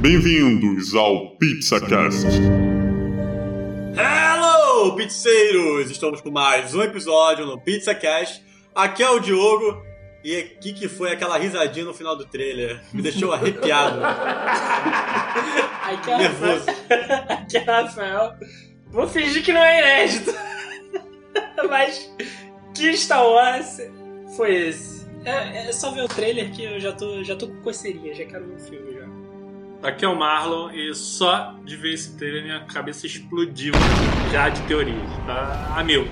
Bem-vindos ao PizzaCast. Hello, pizzeiros! Estamos com mais um episódio no PizzaCast. Aqui é o Diogo. E o que, que foi aquela risadinha no final do trailer? Me deixou arrepiado. Aqui é o Nervoso. Rafael. Aqui é o Rafael. Vou fingir que não é inédito. Mas que Star Wars foi esse? É, é só ver o trailer que eu já tô, já tô com coceirinha, já quero ver o filme. Aqui é o Marlon e só de ver esse trailer minha cabeça explodiu já de teorias, tá? A mil.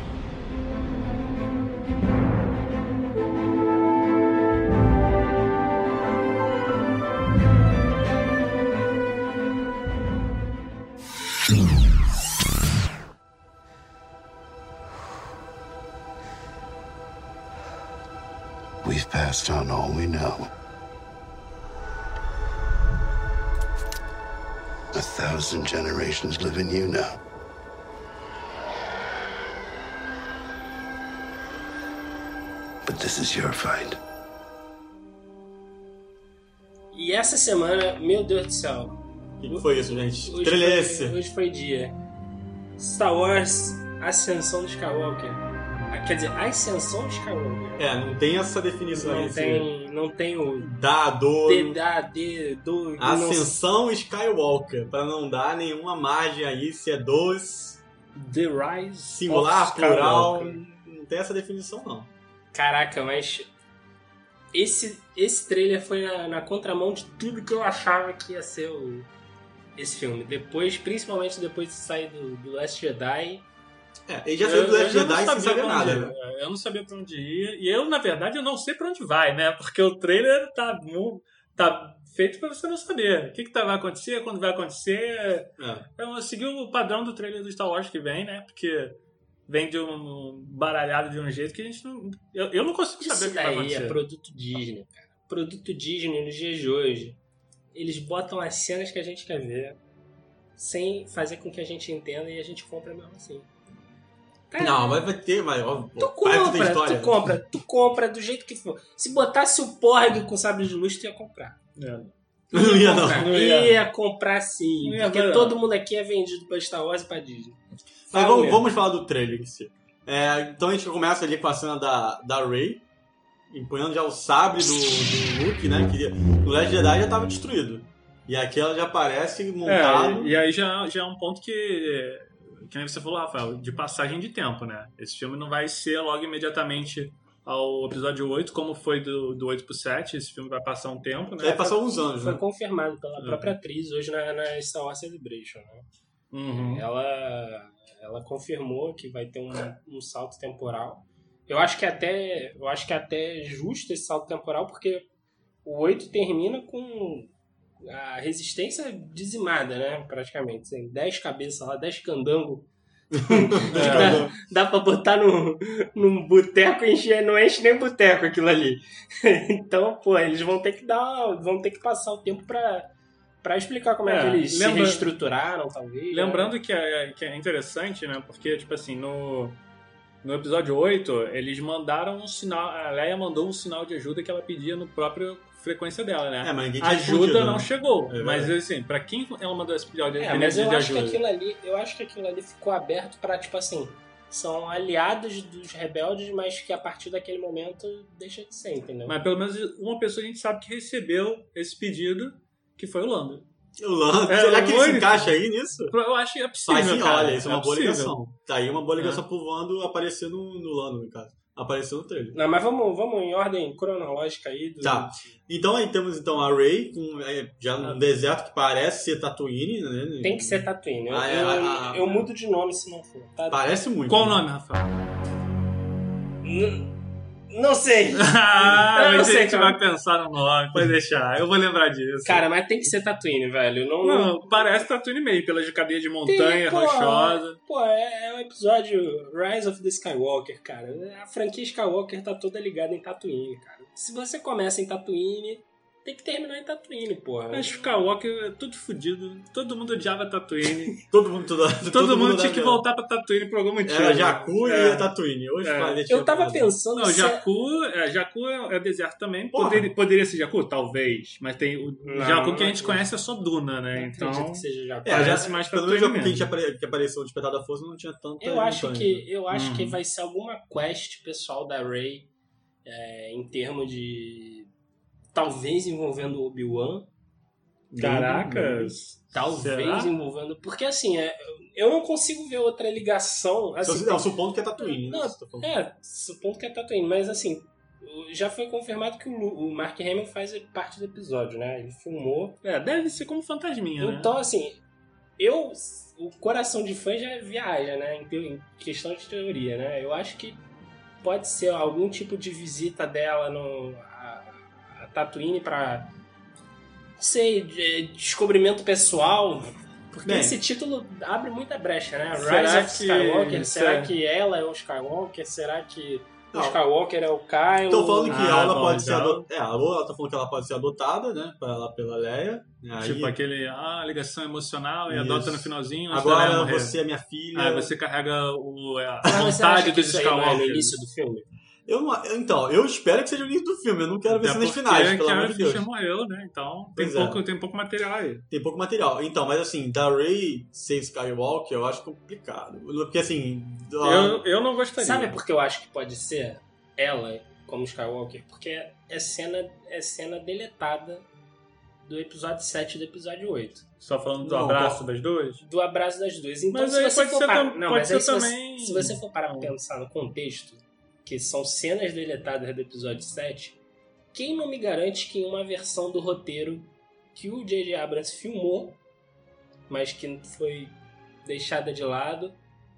We've passed on all we know. A thousand generations live in you now. But this is your fight. E essa semana, meu Deus do céu. O que, que foi isso, gente? Hoje foi, hoje foi dia. Star Wars Ascensão do Skywalker. Ah, Quer dizer, Ascensão do Skywalker. É, não tem essa definição aí. Não esse tem, não tem o Dado. D, da, D, do... não- Ascensão Skywalker. Pra não dar nenhuma margem aí se é dos. The Rise Singular, plural. Não tem essa definição, não. Caraca, mas esse, esse trailer foi na, na contramão de tudo que eu achava que ia ser o, esse filme. Depois, principalmente depois de sair do, do Last Jedi. É, ele já saiu do Last Jedi sem sabia saber nada, né? ir. Eu não sabia pra onde ir. E eu, na verdade, eu não sei pra onde vai, né? Porque o trailer tá, tá feito pra você não saber. O que, que tá, vai acontecer, quando vai acontecer. É. Eu segui o padrão do trailer do Star Wars que vem, né? Porque vem de um baralhado de um jeito que a gente não. Eu, eu não consigo saber o Isso que vai daí acontecer. é produto Disney, cara. Produto Disney nos dias de hoje. Eles botam as cenas que a gente quer ver sem fazer com que a gente entenda e a gente compra mesmo assim. Cara, Não, mas vai ter, vai. Ó, Tu compra, história. tu compra, tu compra do jeito que for. Se botasse o Porg com sabre de luz, tu ia comprar. É. Não ia, não. comprar. Não ia. Ia comprar sim. Ia porque todo mundo aqui é vendido pra Star Wars e pra Disney. Mas vamos, vamos falar do trailer em si. É, então a gente começa ali com a cena da, da Rey, empunhando já o sabre do, do Luke, né? Que no Last Jedi já estava destruído. E aqui ela já aparece montada. É, e aí já, já é um ponto que, que nem você falou, Rafael, de passagem de tempo, né? Esse filme não vai ser logo imediatamente ao episódio 8, como foi do, do 8 pro 7. Esse filme vai passar um tempo, né? Vai passar alguns anos, Foi né? confirmado pela Uhum. própria atriz hoje na, na Star Wars Celebration, né? Uhum. Ela, ela confirmou que vai ter um, um salto temporal. Eu acho que até eu acho que até é justo esse salto temporal porque o 8 termina com a resistência dizimada, né? Praticamente. Tem 10 cabeças lá, 10 candango. dá, dá pra botar no, num boteco e encher, não enche nem boteco aquilo ali. então, pô, eles vão ter que dar. vão ter que passar o tempo pra, pra explicar como é, É, que eles lembra- se reestruturaram, talvez. né? Lembrando que é, que é interessante, né? Porque, tipo assim, no, no episódio 8, eles mandaram um sinal. A Leia mandou um sinal de ajuda que ela pedia no próprio frequência dela, né? É, mas ninguém tinha ajuda respondido, não né? chegou. É mas assim, pra quem ela mandou esse pedido de, É, mas eu de acho que ajuda? aquilo ali, eu acho que aquilo ali ficou aberto pra, tipo assim, são aliados dos rebeldes, mas que a partir daquele momento deixa de ser, entendeu? Mas pelo menos uma pessoa a gente sabe que recebeu esse pedido, que foi o Lando. O Lando, É, será que ele se encaixa aí nisso? Eu acho que é possível, Mas sim, cara. olha, isso é uma boa possível. ligação. Tá aí uma boa ligação pro Lando aparecer no, no Lando, no caso. Apareceu no trailer. Não, mas vamos, vamos em ordem cronológica aí. Do... Tá. Então aí temos então a Rey, com, é, já num deserto que parece ser Tatooine, né? Tem que ser Tatooine. Eu, Ah, é, eu, a- a- eu mudo de nome se não for. Tá? Parece muito. Qual o né? nome, Rafael? N- Não sei. ah, Eu não a sei, gente cara. vai pensar no nome, pode deixar. Eu vou lembrar disso. Cara, mas tem que ser Tatooine, velho. Não, Não, parece Tatooine meio, pelas cadeias de Tem, montanha, pô, rochosa. Pô, é, é o episódio Rise of the Skywalker, cara. A franquia Skywalker tá toda ligada em Tatooine, cara. Se você começa em Tatooine, tem que terminar em Tatooine, porra. Mas Skywalker é tudo fudido. Todo mundo odiava Tatooine. Todo mundo, todo, Todo, mundo tinha que voltar pra Tatooine por algum motivo. Era Jakku É. e a Tatooine. Hoje É. Eu tava pensando Não, se- Jakku é, Jakku é, é deserto também. Poderia, poderia ser Jakku? Talvez. Mas tem o Não, Jakku que a gente não conhece é só Duna, né? Não Então. acredito que seja Jakku. É, já, Parece mais pelo menos o Tatooine Jakku que, que apareceu no Despertar da Força não tinha tanta Eu acho que né? eu acho que Uhum. vai ser alguma quest pessoal da Rey é, em termos de talvez envolvendo o Obi-Wan, Caracas. talvez Será? envolvendo, porque assim, é, eu não consigo ver outra ligação, assim, Não, supondo que é Tatooine. né? Não, tá falando. É, supondo que é Tatooine, mas assim, já foi confirmado que o, Lu- o Mark Hamill faz parte do episódio, né? Ele filmou. É, deve ser como fantasminha, né? Então, assim, eu. O coração de fã já viaja, né? Em questão de teoria, né? Eu acho que pode ser algum tipo de visita dela no. A, a Tatooine pra. Não sei, de- descobrimento pessoal. Porque Bem. esse título abre muita brecha, né? Será Rise of que- Skywalker. Será é. que ela é o Skywalker? Será que o Não. Skywalker é o Kylo? Estão falando que Ah, ela bom, pode ser então. adotada. É, a Lola tá falando que ela pode ser adotada, né? Pela, pela Leia. Aí, Tipo aquele, ah, ligação emocional e Isso. adota no finalzinho agora você é minha filha. Ah, você carrega o, a Mas você acha vontade que dos aí não é no Skywalker. início do filme? Eu não, então, eu espero que seja o início do filme. Eu não quero ver Até cenas finais, pelo amor de Deus. Fisher morreu, né? Então tem Pois é. pouco, tem pouco material aí. Tem pouco material. Então, mas assim, da Rey ser Skywalker, eu acho complicado. Porque assim. Eu, eu não gostaria. Sabe por que eu acho que pode ser ela como Skywalker? Porque é cena, é cena deletada do episódio 7 e do episódio 8. Só falando do Não, abraço qual- das duas? Do abraço das duas. Então, Mas se você pode for ser parar, tam- não, pode mas aí se você, também- se você for parar pra pensar no contexto, que são cenas deletadas do episódio 7, quem não me garante que em uma versão do roteiro que o J.J. Abrams filmou, mas que foi deixada de lado,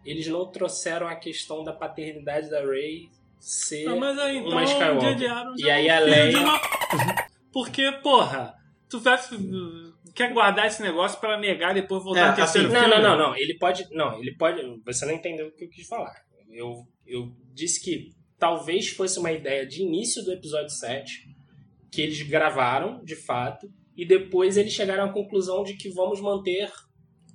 eles não trouxeram a questão da paternidade da Rey ser Ah, mas aí uma então o Skywalker. J.J. Abrams E é aí um a Leia- uma- Porque, porra, tu vai... quer guardar esse negócio pra negar e depois voltar É, no terceiro Não, filme? não, não, não. Ele pode. Não, ele pode. Você não entendeu o que eu quis falar. Eu, eu disse que talvez fosse uma ideia de início do episódio 7, que eles gravaram, de fato, e depois eles chegaram à conclusão de que vamos manter.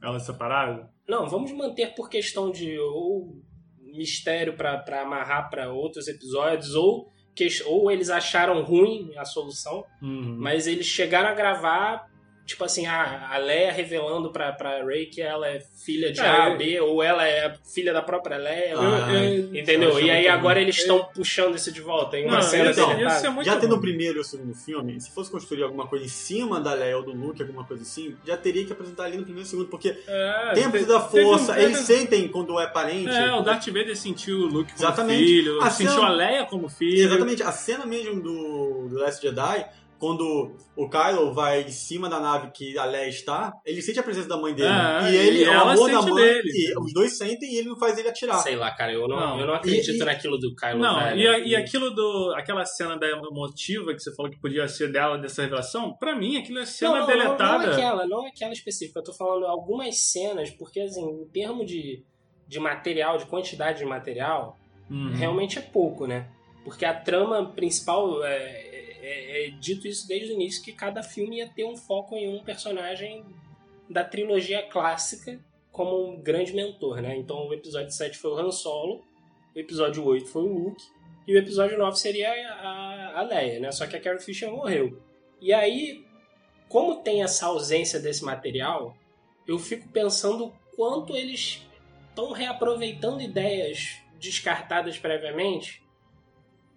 Ela separada? Não, vamos manter por questão de ou mistério pra amarrar pra outros episódios, ou, que, ou eles acharam ruim a solução, Uhum. mas eles chegaram a gravar, tipo assim, a, a Leia revelando pra, pra Rey que ela é filha de É, A, eu- B, ou ela é filha da própria Leia. Ah, eu- entendeu? E aí muito agora ruim. eles estão puxando isso de volta em uma Não, cena então, é muito já tendo bom. o primeiro e o segundo filme, se fosse construir alguma coisa em cima da Leia ou do Luke, alguma coisa assim, já teria que apresentar ali no primeiro e segundo, porque É, tempos te- da força, teve- eles sentem quando é parente. É, o Darth Vader sentiu o Luke como Exatamente. filho, A sentiu cena- a Leia como filho. Exatamente, a cena mesmo do, do Last Jedi, quando o Kylo vai em cima da nave que a Leia está, ele sente a presença da mãe dele. É, e ele, e o ela amor da mãe, dele. e os dois sentem e ele não faz ele atirar. Sei lá, cara, eu não, Não. eu não acredito E- e- naquilo do Kylo Não, velho. e, a- e aquilo do. aquela cena da emotiva que você falou que podia ser dela dessa revelação, pra mim aquilo é cena não, não, deletada. Não, não aquela, não aquela específica. Eu tô falando algumas cenas, porque assim, em termos de, de material, de quantidade de material, Uhum. realmente é pouco, né? Porque a trama principal é, é- é dito isso desde o início que cada filme ia ter um foco em um personagem da trilogia clássica como um grande mentor, né? Então o episódio 7 foi o Han Solo, o episódio 8 foi o Luke e o episódio 9 seria a, a Leia, né? Só que a Carrie Fisher morreu. E aí, como tem essa ausência desse material, eu fico pensando o quanto eles estão reaproveitando ideias descartadas previamente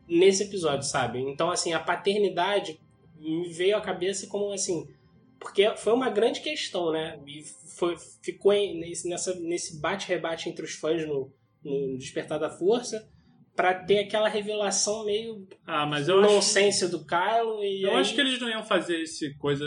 nesse episódio, sabe? Então, assim, a paternidade me veio à cabeça como assim. Porque foi uma grande questão, né? E foi, ficou nesse, nessa, nesse bate-rebate entre os fãs no, no Despertar da Força pra ter aquela revelação meio Ah, mas eu acho. nonsense do Kylo e Eu aí- acho que eles não iam fazer esse coisa.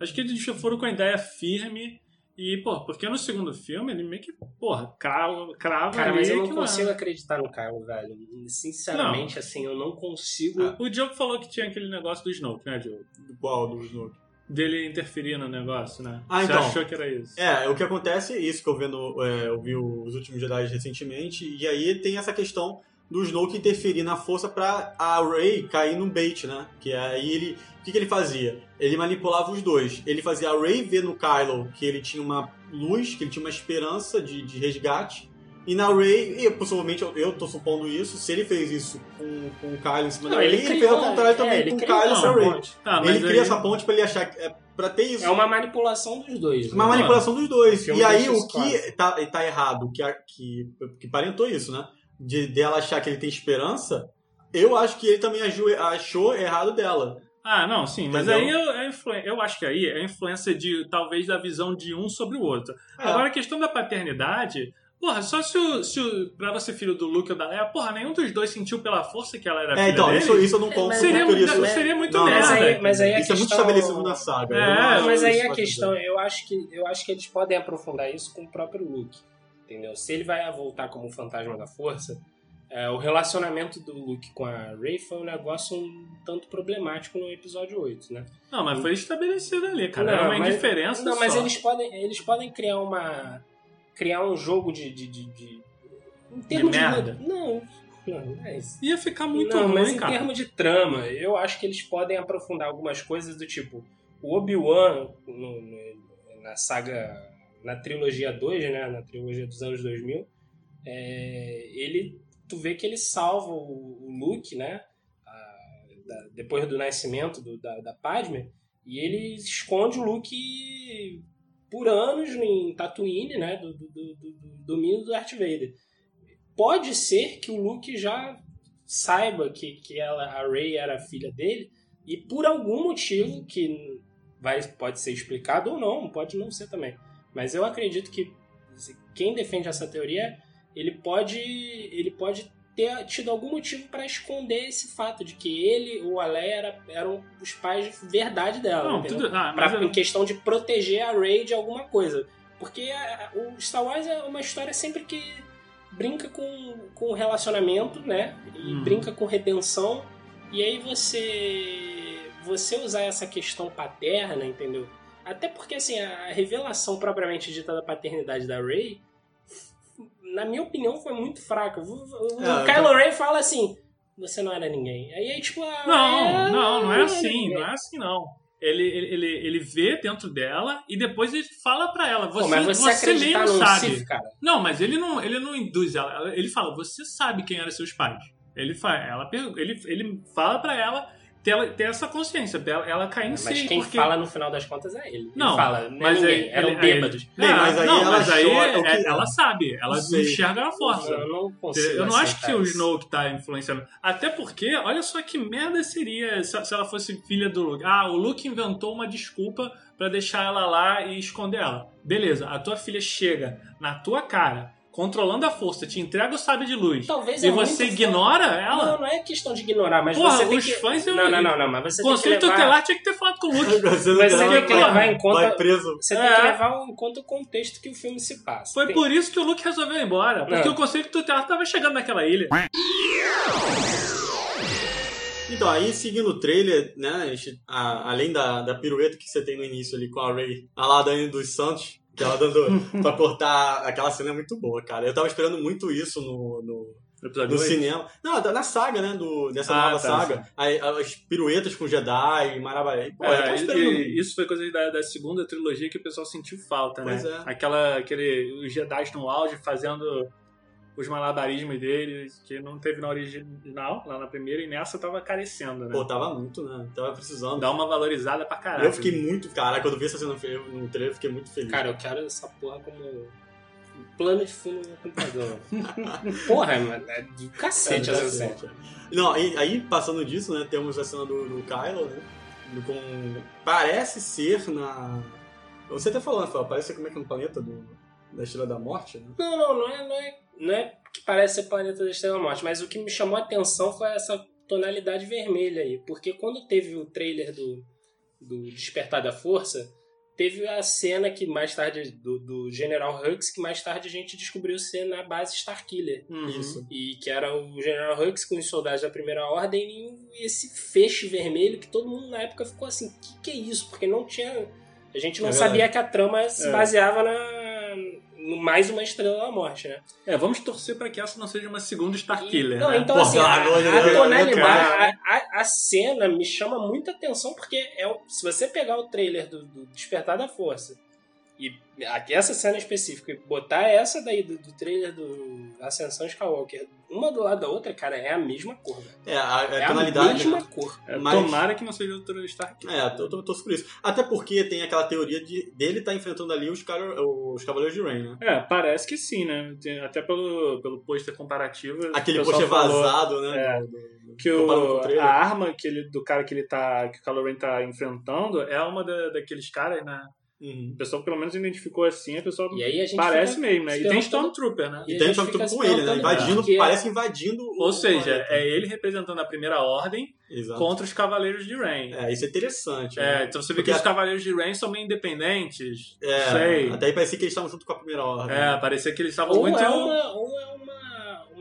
Acho que eles foram com a ideia firme. E, pô, porque no segundo filme ele meio que, porra, crava, crava Cara, ali mas eu não que consigo é. acreditar no Kylo, velho. Sinceramente, assim, eu não consigo. Ah. O Diogo falou que tinha aquele negócio do Snoke, né, Diogo? Qual do Snoke? Dele interferir no negócio, né? Ah, Você então. achou que era isso? É, o que acontece é isso que eu vendo, é, eu vi os últimos Jedi recentemente, e aí tem essa questão do Snoke interferir na força pra a Rey cair no bait, né? Que aí ele. O que, que ele fazia? Ele manipulava os dois. Ele fazia a Rey ver no Kylo que ele tinha uma luz, que ele tinha uma esperança de, de resgate. E na Rey, e possivelmente eu, eu tô supondo isso, se ele fez isso com, com o Kylo em cima Não, da Rey, ele fez ao contrário é, também com o Kylo e essa a Rey. Tá, ele cria aí- essa ponte pra ele achar que é pra ter isso. É uma manipulação dos dois. Uma né? manipulação dos dois. O filme E aí, o que tá, tá errado, que, a- que, que parentou isso, né? De dela achar que ele tem esperança, eu acho que ele também agiu, achou errado dela. Ah, não, sim, mas Entendeu? aí eu, é influ- eu acho que aí é a influência de talvez da visão de um sobre o outro. É. Agora a questão da paternidade, porra, só se o, se o pra você filho do Luke ou da Leia, porra, nenhum dos dois sentiu pela força que ela era É, filha então, dele. isso, isso eu não É, conto mas seria, por muito, isso. seria muito Não, merda. mas aí- mas aí a isso é muito questão- estabelecido na saga. É, mas aí a questão, eu acho que eu acho que eles podem aprofundar isso com o próprio Luke, entendeu? Se ele vai voltar como o fantasma da força, é, o relacionamento do Luke com a Rey foi um negócio um tanto problemático no episódio 8, né? Não, mas foi estabelecido ali, cara. Não, Era uma mas- indiferença Não, mas só. eles podem, eles podem criar uma criar um jogo de de, de, de- em termos de, merda? não, não, não é isso. Ia ficar muito não, ruim, mas em cara. termos de trama, eu acho que eles podem aprofundar algumas coisas do tipo o Obi-Wan na saga, na trilogia 2, né, na trilogia dos anos 2000, é, ele, tu vê que ele salva o, o Luke, né, a- da- depois do nascimento do- da, da Padme, e ele esconde o Luke por anos em Tatooine, né, do, do, do, do- do domínio do Darth Vader. Pode ser que o Luke já saiba que, que ela, a Rey era filha dele e por algum motivo que vai, pode ser explicado ou não, pode não ser também. Mas eu acredito que se- quem defende essa teoria, ele pode, ele pode ter tido algum motivo para esconder esse fato de que ele ou a Leia era, eram os pais de verdade dela. Não, tudo. Ah, Pra- eu- em questão de proteger a Rey de alguma coisa. Porque a- a- o Star Wars é uma história sempre que brinca com, com relacionamento, né? E Hum. brinca com redenção. E aí você você usar essa questão paterna, entendeu? Até porque assim, a revelação propriamente dita da paternidade da Rey, na minha opinião, foi muito fraca. O, o- É, Kylo Ren fala assim: "Você não era ninguém". Aí é tipo, ah, Não, não, não é assim, ninguém. não é assim não. Ele, ele, ele, vê dentro dela e depois ele fala pra ela. Você, mas você, você mesmo sabe. Cara. Não, mas ele não, ele não induz ela. Ele fala, você sabe quem eram seus pais. Ele, fa ela, ele, ele fala pra ela ter, ter essa consciência, ela, ela cair em Mas si. quem porque... fala no final das contas é ele. Não, ele fala, não é mas ninguém, aí- eram ele- aí bêbados. Bem, mas aí não, ela mas aí é- que- ela sabe, ela Não enxerga a força. Eu não consigo Eu não acho que o isso. Snoke tá influenciando. Até porque, olha só que merda seria se, se ela fosse filha do Luke. Ah, o Luke inventou uma desculpa pra deixar ela lá e esconder ela. Beleza, a tua filha chega na tua cara, controlando a força, te entrega o sábio de luz. Talvez e é você ignora Não, ela? não é questão de ignorar, mas Porra, você tem os que... fãs... eu- Não, não, não, não, mas você O tem que Conselho levar... Tutelar tinha que ter falado com o Luke. Você não Mas você tem que levar em conta- Vai preso. Você tem É. que levar em conta o contexto que o filme se passa. Foi Tem- por isso que o Luke resolveu ir embora. Porque Não. o Conselho Tutelar tava chegando naquela ilha. Então, aí seguindo o trailer, né, a gente- a- além da, da pirueta que você tem no início ali com a Ray, a lá Dani dos Santos, que ela dando pra cortar, aquela cena é muito boa, cara. Eu tava esperando muito isso no, no, No cinema. Não, na saga, né, do, dessa Ah, nova tá, saga. Aí, as piruetas com Jedi. Pô, tava É, e- isso foi coisa da, da segunda trilogia que o pessoal sentiu falta, né? Pois é. Aquela, aquele, os Jedi no auge fazendo os malabarismos deles, que não teve na original, lá na primeira, e nessa tava carecendo, né? Pô, tava muito, né? Tava precisando. Dá uma valorizada pra caralho. Eu fiquei muito, cara, quando vi essa cena no trailer, eu fiquei muito feliz. Cara, eu quero essa porra como plano de fundo no meu computador. porra, mano, é do cacete É, essa tá cena. certo. Não, aí, aí, passando disso, né, temos a cena do, do Kylo, né? do- Com, parece ser na. Você até falou, né, Fel? Parece ser como é que é no planeta do, da Estrela da Morte, né? Não, não, não é, não é, não é que parece ser Planeta da Estrela Morte, mas o que me chamou a atenção foi essa tonalidade vermelha aí. Porque quando teve o trailer do, do Despertar da Força, teve a cena que mais tarde, do, do General Hux, que mais tarde a gente descobriu ser na base Starkiller. Uhum. Isso. E que era o General Hux com os soldados da Primeira Ordem e esse feixe vermelho que todo mundo na época ficou assim, o que, que é isso? Porque não tinha... A gente não É sabia que a trama se É. baseava na, mais uma Estrela da Morte, né? É, vamos torcer pra que essa não seja uma segunda Starkiller, Não, né? então Pô, assim, a, a tonalidade, cara. a, a, cena me chama muita atenção porque é, se você pegar o trailer do, do Despertar da Força e aqui essa cena específica e botar essa daí do, do trailer do Ascensão Skywalker uma do lado da outra, cara, é a mesma cor. É, a, É a a tonalidade. mesma né? cor. É, mas- Tomara que não seja outra Starkiller. É, eu tô, torço por isso. Até porque tem aquela teoria de dele estar enfrentando ali os, cara, os Cavaleiros de Rain, né? É, parece que sim, né? Tem- Até pelo, pelo pôster comparativo. Aquele o pôster falou vazado, né? É. do- do- Que o, o a arma que ele, do cara que ele tá. que o Kylo Ren tá enfrentando é uma da- daqueles caras, né? Uhum. O pessoal pelo menos identificou assim, a pessoa E aí a gente parece mesmo, né? E tem Stormtrooper, né? E E tem Stormtrooper com ele, né? Invadindo, porque- parece invadindo o Ou seja, planeta. é ele representando a primeira ordem Exato. contra os Cavaleiros de Rain. É, isso é interessante. É, né? então você vê Porque que os a- Cavaleiros de Rain são meio independentes. É, sei. até aí parecia que eles estavam junto com a primeira ordem. É, parecia que eles estavam Ou muito. é, uma, ou é uma,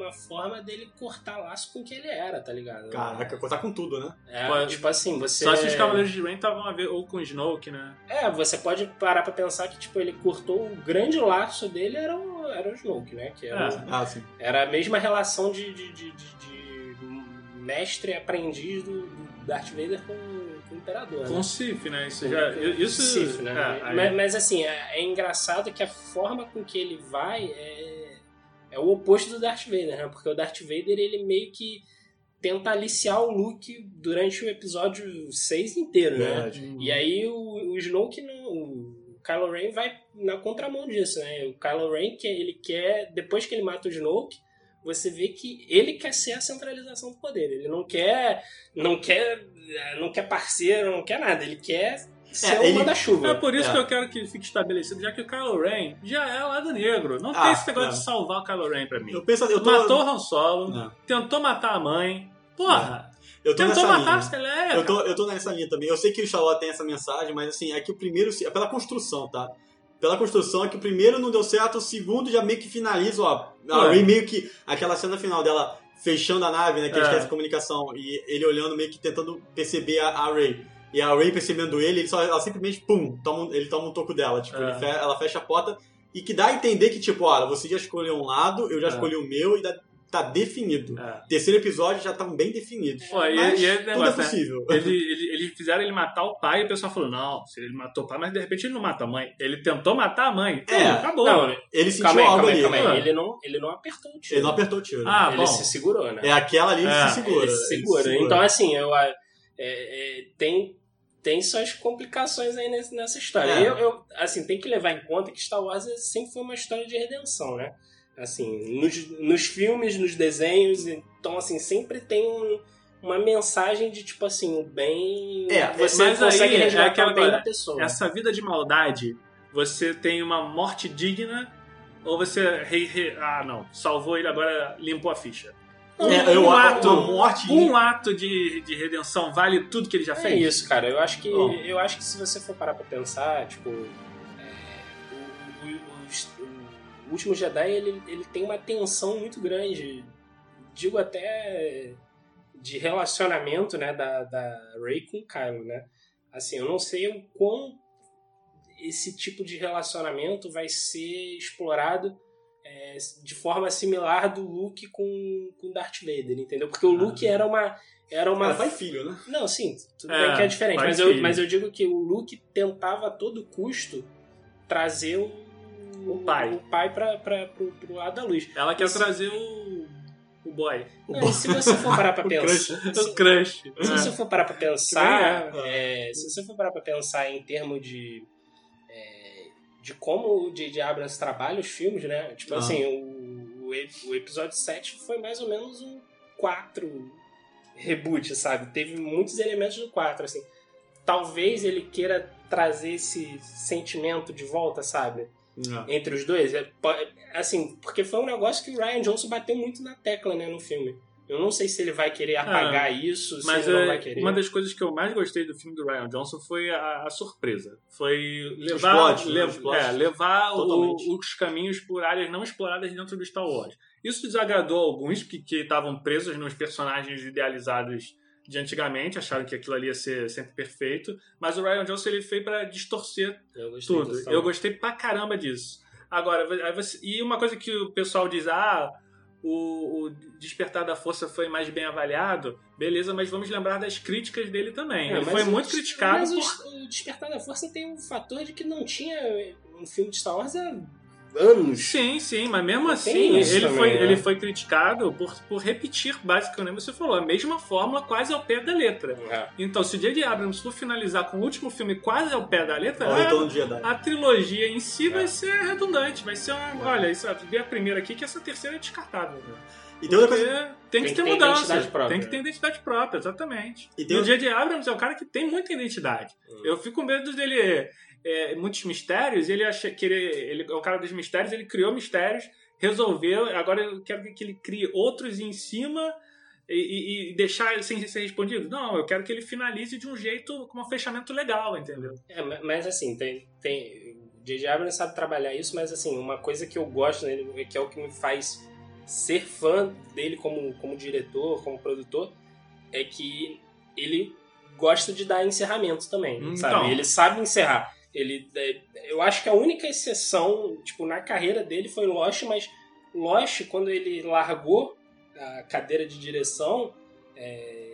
uma forma dele cortar laço com o que ele era, tá ligado? Caraca, contar com tudo, né? É, Pode- tipo assim, você. Só se os Cavaleiros de Rain estavam a ver ou com o Snoke, né? É, você pode parar pra pensar que, tipo, ele cortou o grande laço dele era o, era o Snoke, né? Que era, É. o- Ah, sim. era a mesma relação de, de, de, de- de mestre e aprendiz do, do Darth Vader com, com o Imperador. Com né? o Sif, né? Isso Com- já. com Isso. Né? é, aí- mas, mas, assim, é, é engraçado que a forma com que ele vai é, é o oposto do Darth Vader, né? Porque o Darth Vader, ele meio que tenta aliciar o Luke durante o episódio 6 inteiro, né? Verdade. E aí o, o Snoke, não, o Kylo Ren vai na contramão disso, né? O Kylo Ren, que ele quer, depois que ele mata o Snoke, você vê que ele quer ser a centralização do poder. Ele não quer, não quer, não quer parceiro, não quer nada. Ele quer ser É, o manda-chuva. É por isso É. que eu quero que fique estabelecido, já que o Kylo Ren já é lado negro. Não Ah, tem esse negócio é. de salvar o Kylo Ren pra mim. Eu penso, eu tô, Matou Han Solo, Não. tentou matar a mãe. Porra! eu tô tentou nessa matar a linha. Eu tô, eu tô nessa linha também. Eu sei que o Charlotte tem essa mensagem, mas assim, é que o primeiro. É pela construção, tá? Pela construção, é que o primeiro não deu certo, o segundo já meio que finaliza, ó. A. Ray meio que. Aquela cena final dela fechando a nave, né? Que É. esquece a comunicação. E ele olhando, meio que tentando perceber a, a Ray. E a Ray percebendo ele, ele só, ela simplesmente, pum, toma ele toma um toco dela. Tipo, É. fe- ela fecha a porta. E que dá a entender que, tipo, olha, você já escolheu um lado, eu já É. escolhi o meu e dá- tá definido. É. Terceiro episódio já estão bem definidos. Pô, e- Mas e é tudo é né? possível. Ele, ele, eles fizeram ele matar o pai e o pessoal falou: não, se ele matou o pai, mas de repente ele não mata a mãe. Ele tentou matar a mãe. Pô, É. acabou. Não, Ele sentiu calma algo calma ali. calma né? Ele não, ele não apertou o tiro. Ele não apertou o tiro. Ah, ele bom. se segurou, né? É aquela ali, ele É, se segura. Ele se segura. Ele se Então, assim, eu, é, é, tem, tem suas complicações aí nessa história. É. Eu, eu, assim, tem que levar em conta que Star Wars sempre foi uma história de redenção, né? Assim, nos, nos filmes, nos desenhos, então, assim, sempre tem um- uma mensagem de, tipo assim, o bem... É, você mas consegue aí é resgatar aquela o bem da pessoa. Essa vida de maldade, você tem uma morte digna ou você. re- re- ah, não, salvou ele, agora limpou a ficha. É, eu um ato, uma morte. um ato de, de redenção vale tudo que ele já É fez? isso, cara. Eu acho que, Bom. eu acho que se você for parar pra pensar, tipo, é, o, o- o- o último Jedi ele, ele tem uma tensão muito grande, digo até de relacionamento, né, da, da Rey com o Kylo, né? Assim, eu não sei o quão esse tipo de relacionamento vai ser explorado é, de forma similar do Luke com com Darth Vader, entendeu? Porque o Luke era uma era uma Cara, pai e filho, né? não, sim, tudo É, bem que é diferente, mas eu, mas eu digo que o Luke tentava a todo custo trazer o, O pai. o pai pra, pra, pro, pro lado da luz. Ela quer trazer o. o boy. Não, e se você for parar pra O pensar. crush. se, O crush. se você for parar pra pensar. Também é, se você for parar pra pensar em termos de. De como o J.J. Abrams trabalha os filmes, né? Tipo Ah. assim, o, o, ep- o episódio 7 foi mais ou menos um 4 reboot, sabe? Teve muitos elementos do 4, assim. Talvez ele queira trazer esse sentimento de volta, sabe? É. Entre os dois. É, assim, porque foi um negócio que o Ryan Johnson bateu muito na tecla, né, no filme. Eu não sei se ele vai querer apagar isso, se Mas ele não é, vai querer. uma das coisas que eu mais gostei do filme do Ryan Johnson foi a, a surpresa. Foi levar, plots, né? lev- Os plots. é, levar o- os caminhos por áreas não exploradas dentro do Star Wars. Isso desagradou alguns que que estavam presos nos personagens idealizados de antigamente, acharam que aquilo ali ia ser sempre perfeito, mas o Ryan Johnson ele fez pra distorcer Eu gostei tudo. Eu gostei pra caramba disso. Agora, aí você- e uma coisa que o pessoal diz, ah, o, o Despertar da Força foi mais bem avaliado, beleza, mas vamos lembrar das críticas dele também. É, Ele foi o- muito criticado Mas por... o, o Despertar da Força tem um fator de que não tinha um filme de Star Wars há anos. Sim, sim, mas mesmo Tem assim, ele, também, foi, né? ele foi criticado por, por repetir, basicamente, você falou, a mesma fórmula quase ao pé da letra. É. Então, se o J.J. Abrams for finalizar com o último filme quase ao pé da letra, É o a- a trilogia em si É. vai ser redundante. Vai ser uma. Olha, isso, vê a primeira aqui que essa terceira é descartável. E tem outra Porque coisa. tem que Tem ter que mudança. identidade própria. Tem que ter identidade própria, exatamente. E E, tem o outra- J.J. Abrams é um cara que tem muita identidade. Hum. Eu fico com medo dele. É, muitos mistérios, ele acha que ele, ele é o cara dos mistérios, ele criou mistérios, resolveu, agora eu quero que ele crie outros em cima e, e- e deixar sem ser respondido. Não, eu quero que ele finalize de um jeito com um fechamento legal, entendeu? É, ma- mas assim, tem. tem o J.J. Abrams sabe trabalhar isso, mas assim, uma coisa que eu gosto nele, que é o que me faz ser fã dele como, como diretor, como produtor, é que ele gosta de dar encerramento também, sabe? então. Ele sabe encerrar. Ele, é, eu acho que a única exceção, tipo, na carreira dele foi Lost, mas Lost, quando ele largou a cadeira de direção, é,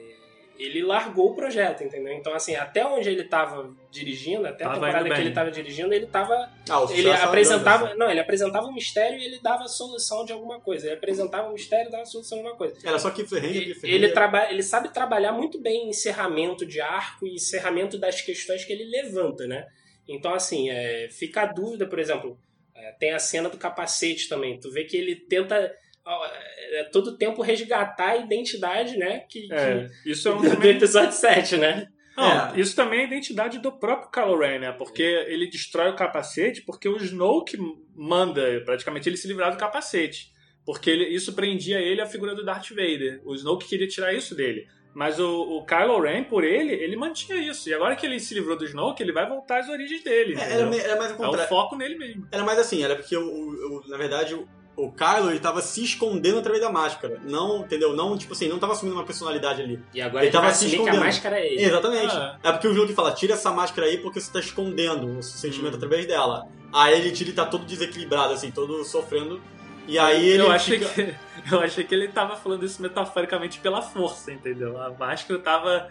ele largou o projeto, entendeu? Então, assim, até onde ele estava dirigindo, até a Tava temporada indo que ele estava dirigindo, ele estava Ah, o ele apresentava, não, ele apresentava um mistério e ele dava a solução de alguma coisa. Ele apresentava um mistério e dava a solução de alguma coisa. Era só que ferrenha, Ele, ferrenha. ele, traba, ele sabe trabalhar muito bem encerramento de arco e encerramento das questões que ele levanta, né? Então, assim, é, fica a dúvida, por exemplo, é, tem a cena do capacete também. Tu vê que ele tenta ó, é, todo tempo resgatar a identidade, né? Que, É, isso é um que- do também. episódio 7, né? Não, É. Isso também é a identidade do próprio Kylo Ren, né? Porque ele destrói o capacete porque o Snoke manda praticamente ele se livrar do capacete. Porque ele- isso prendia ele à figura do Darth Vader. O Snoke queria tirar isso dele. Mas o, o Kylo Ren, por ele, ele mantinha isso. E agora que ele se livrou do Snoke, ele vai voltar às origens dele. É, era, era mais o É o contrário. foco nele mesmo. Era mais assim, era porque, o, o- o- na verdade, o, o Kylo, ele tava se escondendo através da máscara. Não, entendeu? Não, tipo assim, não tava assumindo uma personalidade ali. E agora Ele ele, tava se assumir que a escondendo. máscara é ele. Exatamente. Ah. É porque o Snoke fala, tira essa máscara aí porque você tá escondendo o sentimento Hum. através dela. Aí ele tira e tá todo desequilibrado, assim, todo sofrendo. E aí ele eu, achei fica... que, eu achei que ele tava falando isso metaforicamente pela força, entendeu? A máscara tava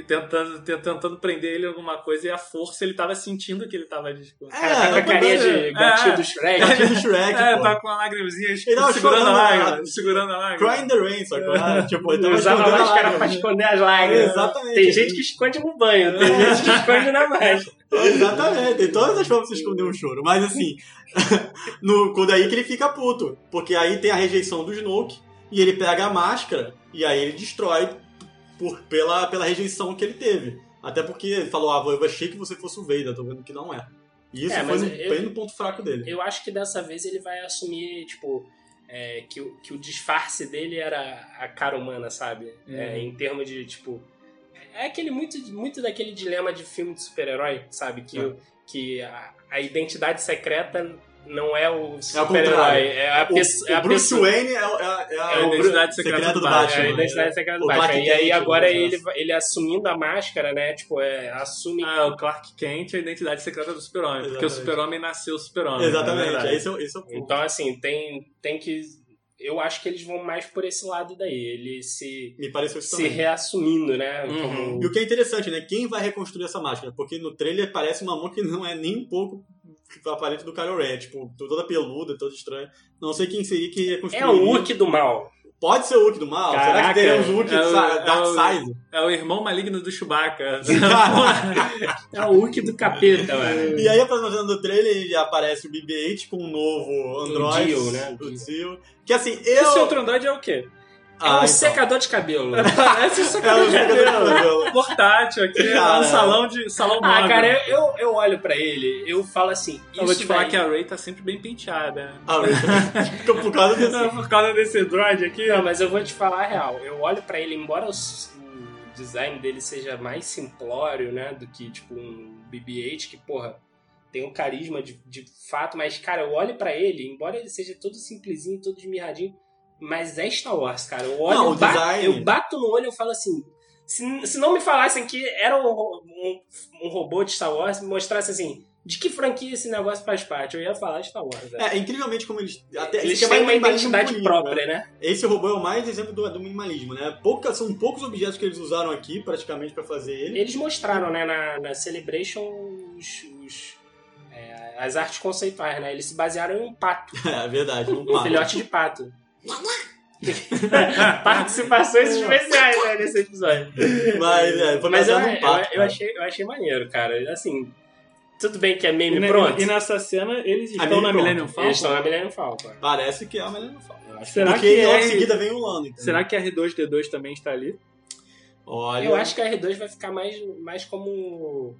tentando, tentando prender ele em alguma coisa e a força ele tava sentindo que ele tava desculpa. Cara, tá com a carinha de gatinho do Shrek. Gatinho do Shrek, É, pô. tá com uma lagrimzinha Ele tava segurando a chorando, lágrima. né? Segurando a lágrima. Crying the Rain, sacou? Ah, tipo, ele tava Usava a a máscara pra esconder as lágrimas. Exatamente. Tem gente que esconde no banho, tem gente que esconde na máscara. Exatamente, tem todas as formas de esconder um choro. Mas assim, no, quando é aí que ele fica puto. Porque aí tem a rejeição do Snoke e ele pega a máscara e aí ele destrói por, pela, pela rejeição que ele teve. Até porque ele falou, ah, eu achei que você fosse o Vader, tô vendo que não é. E isso É, foi no, eu- bem no ponto fraco dele. Eu acho que dessa vez ele vai assumir, tipo, é, que, o, que o disfarce dele era a cara humana, sabe? É, em termos de, tipo. É aquele muito, muito daquele dilema de filme de super-herói, sabe? Que, É. que a, a identidade secreta não é o contrário. super-herói. É a, O, pesso- é o a Bruce pessoa. Wayne é, o- é, a- é a É a o identidade Bru- secreta do É Batman. a identidade secreta do O Batman. Clark E aí Kent, agora né? ele, ele assumindo a máscara, né? Tipo, é, assume. Ah, o Clark Kent é a identidade secreta do super-homem. Porque o super-homem nasceu super-homem. Exatamente, é esse é, o- esse é o ponto. Então, assim, tem, tem que. Eu acho que eles vão mais por esse lado daí. Ele se, Me pareceu isso se também. reassumindo, né? Uhum. Como- E o que é interessante, né? Quem vai reconstruir essa máscara? Porque no trailer parece uma mão que não é nem um pouco aparente do Kylo Ren. é, Tipo, toda peluda, toda estranha. Não sei quem seria que reconstruir. É o Hulk do mal. Pode ser o Hulk do mal? Será que Caraca, teremos o Hulk é o- é Dark o- Side? É o irmão maligno do Chewbacca. É o Hulk do capeta, mano. E aí, a próxima cena do trailer, já aparece o BB-8 com um novo Android. Dio, né? O Dio. Que assim, eu... Esse outro Android é o quê? É Ah, um então. secador de cabelo. Parece um É secador o de secador de cabelo. cabelo. Portátil aqui, é um salão de salão Ah, móvel. cara, eu, eu olho pra ele, eu falo assim. Eu vou te falar daí- que a Ray tá sempre bem penteada. Ah, Fica por causa desse... Não, por causa desse droid aqui. Não, mas eu vou te falar a real. Eu olho pra ele, embora os- o design dele seja mais simplório, né? Do que, tipo, um BB-8, que, porra, tem um carisma de, de fato. Mas, cara, eu olho pra ele, embora ele seja todo simplesinho, todo esmirradinho, mas é Star Wars, cara. Eu olho, Não, eu, design- eu bato no olho e eu falo assim... Se, se não me falassem que era um, um, um robô de Star Wars, me mostrasse assim... De que franquia esse negócio faz parte? Eu ia falar Star Wars. né? É, incrivelmente como eles. Até, Eles é têm uma identidade político, própria, né? né? Esse robô é o mais exemplo do, do minimalismo, né? Pouca, são poucos objetos que eles usaram aqui, praticamente, pra fazer ele. Eles mostraram, né, na, na Celebration os, os, é, as artes conceituais, né? Eles se basearam em um pato, É verdade, um para. filhote de pato. Participações especiais né, nesse episódio. Mas, é, foi Mas eu, num pato, eu, eu achei, eu achei maneiro, cara. Assim, tudo bem que é E, meme ne- pronto. e nessa cena, eles A estão na pronto. Millennium Falcon? Eles estão na Millennium Falcon. Parece que é a Millennium Falcon. Será Porque que logo é- em seguida vem o Lando. Será que R2-D2 também está ali? Olha. Eu acho que a R2 vai ficar mais, mais como,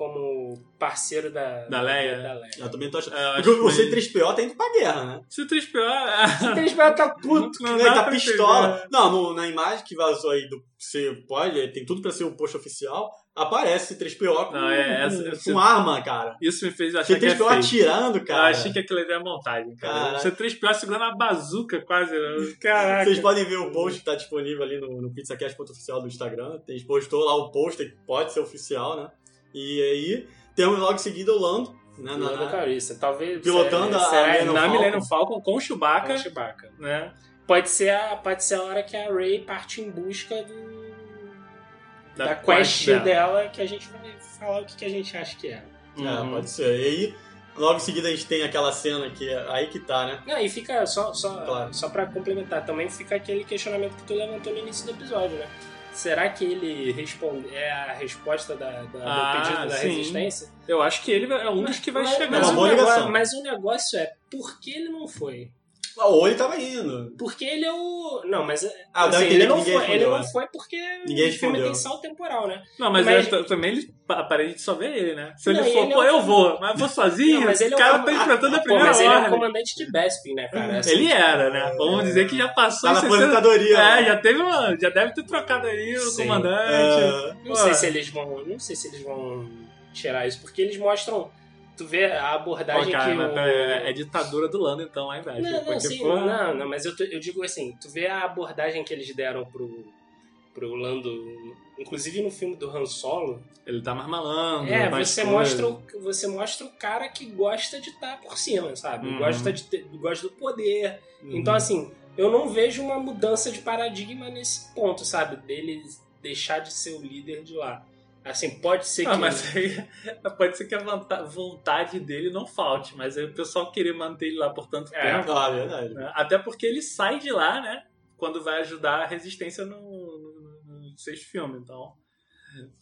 como parceiro da, Da Leia. Da Leia. Eu também tô achando. Eu acho Porque o que- C3PO tá indo pra guerra, né? Se o 3PO... é- Eles vão estar puto. Não Ele dá tá pistola. entender. Não, no- na imagem que vazou aí do você pode, tem tudo pra ser o post oficial. Aparece C3PO com, Não, é, essa- com, com arma, cara. Isso me fez achar que é C3PO fake. atirando, Eu cara. achei que aquilo ali era montagem, cara. Caraca. Você 3PO segurando a bazuca quase. né? Caraca. Vocês podem ver o post que tá disponível ali no, no pizzacast.oficial do Instagram. Tem, postou lá o post que pode ser oficial, né? E aí, temos logo em seguida o Lando, né? Na, Lando na, Calrissian. Talvez. Pilotando a será Na Falcon. Millennium Falcon com o Chewbacca, com o Chewbacca. né? Pode ser, a, pode ser a hora que a Rey parte em busca do, Da da, quest quest dela. que a gente vai falar o que, que a gente acha que é. É, Uhum. pode ser. E aí, logo em seguida a gente tem aquela cena que é aí que tá, né? Não, e fica, só, só, Claro. só pra complementar, também fica aquele questionamento que tu levantou no início do episódio, né? Será que ele responde, é a resposta da, da- Ah, do pedido da sim. resistência? Eu acho que ele é um dos que vai mas, chegar. Mas, uma o negócio, mas o negócio é, por que ele não foi? Ah, Ou ele tava indo. Porque ele é o. Não, mas. Ah, dá a assim, ele não foi. Ele não né? foi porque Ninguém o filme respondeu. tem salto temporal, né? Não, mas, Mas- é, também ele aparente só vê ele, né? Se Não, ele for, ele é pô, o- eu vou, mas vou sozinho, Não, mas ele é o cara o- tá enfrentando a Pô, primeira mas ele é o comandante de Bespin, né, cara? Assim, Ele era, né? Vamos dizer que já passou Tá na 60 aposentadoria. É, né? já teve uma. Já deve ter trocado aí o Sim. comandante. É, Não sei se eles vão. Não sei se eles vão tirar isso, porque eles mostram. Tu vê a Pô, abordagem cara, que o. é, é ditadura do Lando, então, hein, velho? Não, não, Porque, sim, pô, não, não, mas eu, eu digo assim, tu vê a abordagem que eles deram pro, pro Lando, inclusive no filme do Han Solo, Ele tá mais malandro. é, você mostra, o, você mostra o cara que gosta de estar por cima, sabe? Uhum. Gosta, de ter, gosta do poder. Uhum. Então, assim, eu não vejo uma mudança de paradigma nesse ponto, sabe? Dele deixar de ser o líder de lá. Assim, pode ser Ah, que... mas aí pode ser que a vontade dele não falte, mas aí o pessoal querer manter ele lá por tanto É. tempo. Ah, verdade. né? Até porque ele sai de lá, né? Quando vai ajudar a resistência no, no- no sexto filme. Então,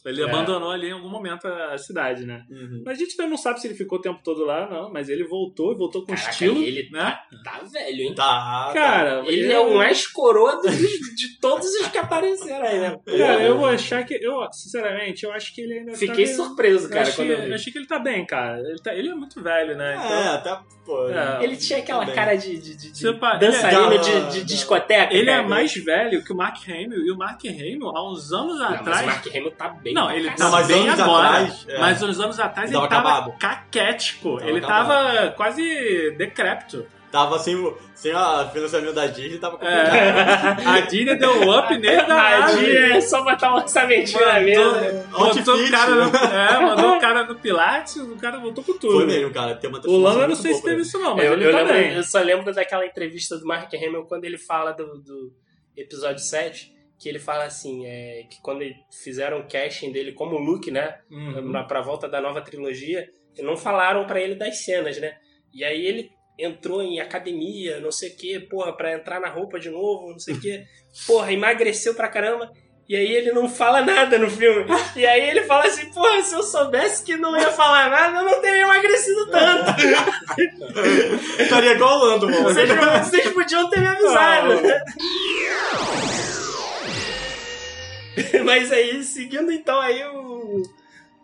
ele É. abandonou ali em algum momento a, cidade, né? Uhum. Mas a gente ainda não sabe se ele ficou o tempo todo lá, não. Mas ele voltou, e voltou com Caraca, estilo, ele né? tá, tá velho, hein? Tá, Cara, Ele é o mais coroa dos- de todos os que apareceram aí, né? Cara, eu vou achar que. Eu, sinceramente, eu acho que ele ainda Fiquei tá meio- surpreso, Eu cara, achei, quando eu vi. eu achei que ele tá bem, cara. Ele, tá- ele é muito velho, né? Então, É, até, pô. É. Ele tinha aquela Também. cara de, de, de, de pa- dançarino ele é- de, de discoteca. Ele é cara. mais velho que o Mark Hamill, e o Mark Hamill, há uns anos Não, mas atrás. o Mark Hamill tá bem. Não, ele tá mas bem anos agora. atrás, é. Mas uns anos atrás Tava ele tava acabado. caquético. Tava ele acabado. tava quase decrépito. Tava sem o, sem a financiamento da Disney, tava complicado. É, a Disney deu um up nele da Tadinho, é só botar um orçamentinho na mesa. Botou Outfit. o cara no, é, mandou o cara no Pilates, o cara voltou com tudo. Foi mesmo, cara. Tem uma O Lando eu não sei se teve isso não, mas Eu, ele eu tá lembro- eu só lembro daquela entrevista do Mark Hamill quando ele fala do, do episódio 7, que ele fala assim, é, que quando fizeram o casting dele como Luke, né? Uhum. na, pra volta da nova trilogia, não falaram pra ele das cenas, né? E aí ele entrou em academia, não sei o que, porra, pra entrar na roupa de novo, não sei o que, porra, emagreceu pra caramba. E aí ele não fala nada no filme. E aí ele fala assim, porra, se eu soubesse que não ia falar nada, eu não teria emagrecido tanto. pra- Estaria igual o Lando, mano. Vocês, vocês podiam ter me avisado. Mas aí, seguindo então aí o,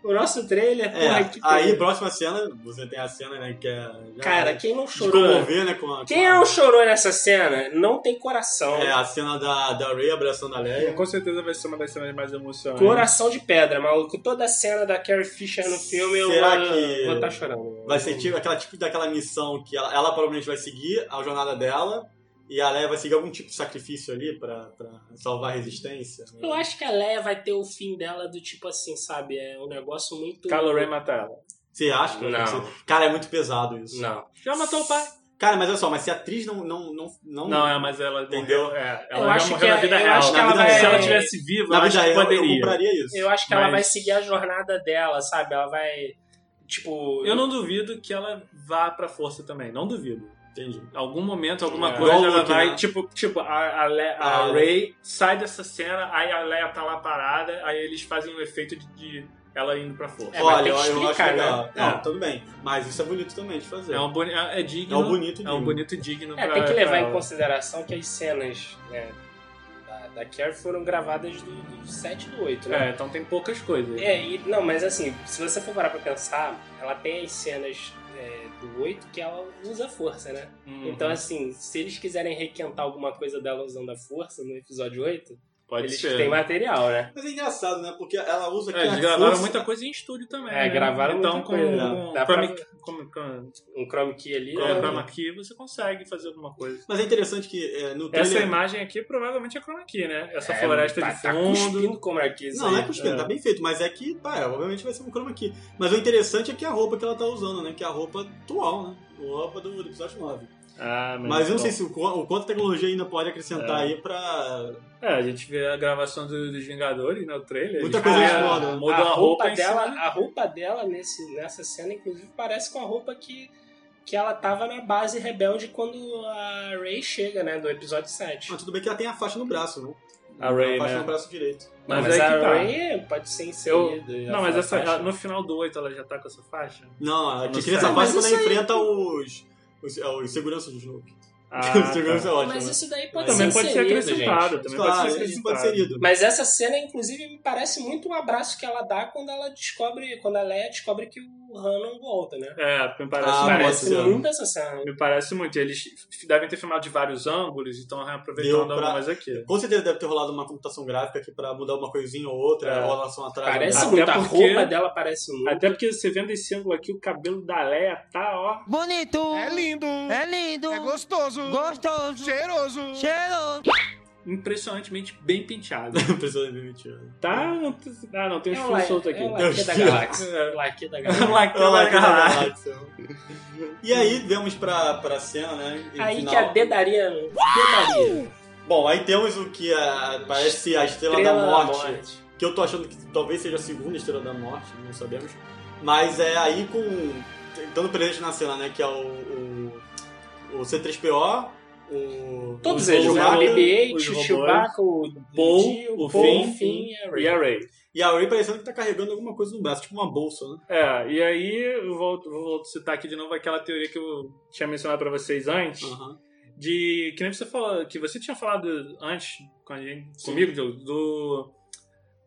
o nosso trailer, porra, É, que aí, tem- próxima cena, você tem a cena, né, que é... já Cara, quem não chorou... comover, né, com a... Quem com a- não chorou nessa cena não tem coração. É, a cena da, da Ray abraçando a Leia. Com certeza vai ser uma das cenas mais emocionantes. Coração de pedra, maluco. Toda a cena da Carrie Fisher no filme eu Será vou que vou estar chorando. Vai ser tipo, aquela tipo daquela missão que ela, ela provavelmente vai seguir a jornada dela e a Leia vai seguir algum tipo de sacrifício ali pra, pra salvar a resistência. né? Eu acho que a Leia vai ter o fim dela do tipo assim, sabe? É um negócio muito. Kylo Ren mata ela. Você acha que Não. Cara, é muito pesado isso. Não. Já matou o pai. Cara, mas olha só, mas se a atriz não. Não, não, não, Não, é, mas ela Entendeu? É, Eu ela já acho morreu que na é- vida eu real. acho que ela vai- Se ela tivesse viva, Na eu acho vida que real, eu poderia. compraria isso. Eu acho que ela Mas- vai seguir a jornada dela, sabe? Ela vai. Tipo. Eu não duvido que ela vá pra força também. Não duvido. Entendi. Algum momento, alguma É. coisa, ela Luke, vai. né? Tipo, tipo a, a, Le- a Ah, Ray sai dessa cena, aí a Leia tá lá parada, aí eles fazem o efeito de, de ela indo pra força. É, Olha, tem eu, acho explicar, legal. né? Não, É. tudo bem. Mas isso é bonito também de fazer. É, um boni é, é digno. É um bonito É um digno. bonito e digno É, pra- tem que levar em ela. consideração que as cenas né, da, da Carrie foram gravadas do, do 7 e do 8, né? É, então tem poucas coisas. É, e, não, mas assim, se você for parar pra pensar, ela tem as cenas é, do 8 que ela usa força, né? Uhum. Então, assim, se eles quiserem requentar alguma coisa dela usando a força no episódio 8, pode eles ser. têm material, né? Mas é engraçado, né? Porque ela usa aqui É, eles gravaram força- muita coisa em estúdio também. É, né? gravaram então, muita com, coisa. com Dá pra com, com, Um chroma key ali. com né? chroma key você consegue fazer alguma coisa. Mas é interessante que é, no Essa trailer... imagem aqui provavelmente é chroma key, né? Essa É, floresta tá, de Tá fundo. cuspindo chroma key Não, não é aí. cuspindo, É. tá bem feito, mas é que, tá, é, obviamente vai ser um chroma aqui. Mas o interessante é que a roupa que ela tá usando, né? Que é a roupa atual, né? A roupa do, do episódio 9. Ah, Mas eu não bom. sei se o, o quanto a tecnologia ainda pode acrescentar É. aí pra. É, a gente vê a gravação do- dos Vingadores, né? O trailer. Muita coisa explode. Mudam a a roupa, em dela, cima. a roupa dela nesse, nessa cena, inclusive, parece com a roupa que, que ela tava na base rebelde quando a Ray chega, né? Do episódio 7. Mas tudo bem que ela tem a faixa no braço, né? A Ray, a faixa né? no braço direito. Mas mas, aí a tá. Ray pode ser inserida. Não, mas essa, no final do 8 ela já tá com essa faixa? Não, a Não que sei. cria essa faixa quando ela enfrenta os, os, é, os seguranças do Snoke. Ah, é tá. ótimo. Mas né? isso daí pode Também ser pode ser acrescentado. gente. Também Claro, pode ser isso pode acrescentado. ser ido. Mas essa cena, inclusive, me parece muito um abraço que ela dá quando ela descobre, quando a Leia descobre que o Han não volta, né? É, me parece Ah, muito. parece muito essa cena. Me parece muito. Eles devem ter filmado de vários ângulos, então reaproveitando Deu pra- algumas aqui. Com certeza deve ter rolado uma computação gráfica aqui pra mudar uma coisinha ou outra, É. ou a relação atrás. Parece muito. A porque- roupa dela parece muito. Até porque você vendo esse ângulo aqui, o cabelo da Leia tá, ó. Bonito. É lindo. É lindo. É gostoso. Gostoso. Cheiroso. Cheiroso. Impressionantemente bem penteado. Pessoa de mentira. Tá? não tem- Ah, não, tem uns É fios soltos aqui. É o laque da galáxia. Laque da galáxia. laque da galáxia. E aí vemos pra, pra cena, né? em Aí final. que a dedaria. Dedaria. Bom, aí temos o que é, parece a Estrela, Estrela da, da morte, Morte. Que eu tô achando que talvez seja a segunda Estrela da Morte, não sabemos. Mas é aí com. dando presente na cena, né? Que é o. O, o C3PO, o. Todos o eles, né? O Chewbacca, BB-8, os o Chewbacca, o Paul, o Paul, Finn, o Finn e a Ray. E a Ray parecendo que tá carregando alguma coisa no braço, tipo uma bolsa, né? É, e aí eu vou, vou citar aqui de novo aquela teoria que eu tinha mencionado pra vocês antes. De que nem você falou, que você tinha falado antes com a gente, comigo, Diogo, do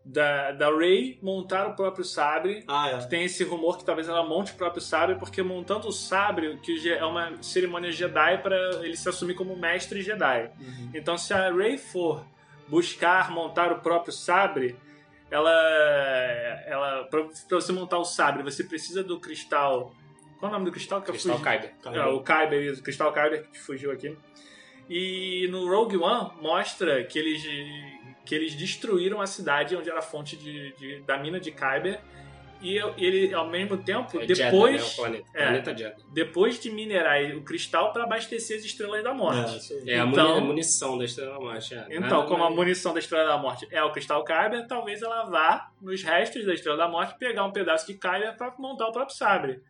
da, da Ray montar o próprio sabre. Ah, Que é. tem esse rumor que talvez ela monte o próprio sabre, porque montando o sabre, que é uma cerimônia Jedi para ele se assumir como mestre Jedi. Uhum. Então, se a Rey for buscar montar o próprio sabre, ela, ela para você montar o sabre, você precisa do cristal. Qual é o nome do cristal que eu Cristal? Kyber. É, o Kyber, o Cristal Kyber que fugiu aqui. E no Rogue One mostra que eles, que eles destruíram a cidade onde era a fonte de, de- da mina de Kyber. E ele, ao mesmo tempo, É Jeddah, depois, né, o planeta. é. Planeta Jeddah. depois de minerar o cristal para abastecer as estrelas da É, morte. É a Então- muni- munição da Estrela da Morte. é. Então, Nada como a munição da Estrela da Morte é o Cristal Kyber, talvez ela vá nos restos da Estrela da Morte pegar um pedaço de Kyber para montar o próprio sabre.